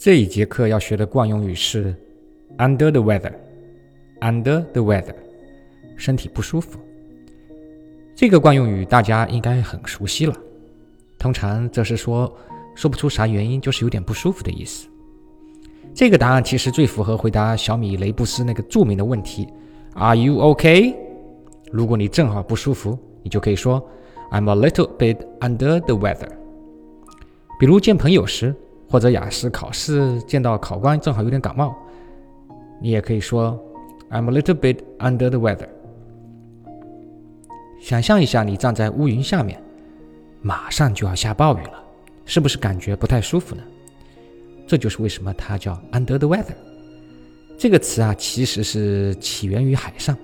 这一节课要学的惯用语是 under the weather。under the weather，身体不舒服。这个惯用语大家应该很熟悉了。通常这是说说不出啥原因，就是有点不舒服的意思。这个答案其实最符合回答小米雷布斯那个著名的问题：Are you OK？" 如果你正好不舒服，你就可以说 I'm a little bit under the weather。比如见朋友时。或者雅思考试见到考官正好有点感冒，你也可以说 "I'm a little bit under the weather"。想象一下，你站在乌云下面，马上就要下暴雨了，是不是感觉不太舒服呢？这就是为什么它叫 "under the weather"。这个词啊，其实是起源于海上。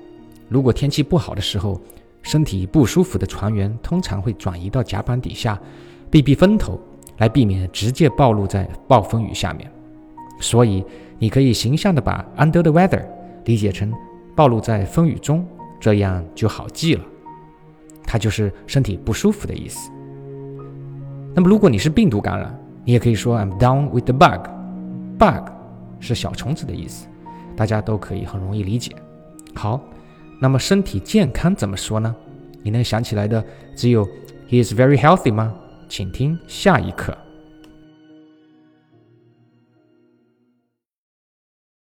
如果天气不好的时候，身体不舒服的船员通常会转移到甲板底下避避风头。来避免直接暴露在暴风雨下面，所以你可以形象的把 under the weather 理解成暴露在风雨中，这样就好记了。它就是身体不舒服的意思。那么如果你是病毒感染，你也可以说 I'm down with the bug。bug 是小虫子的意思，大家都可以很容易理解。好，那么身体健康怎么说呢？你能想起来的只有 He is very healthy 吗？请听下一课。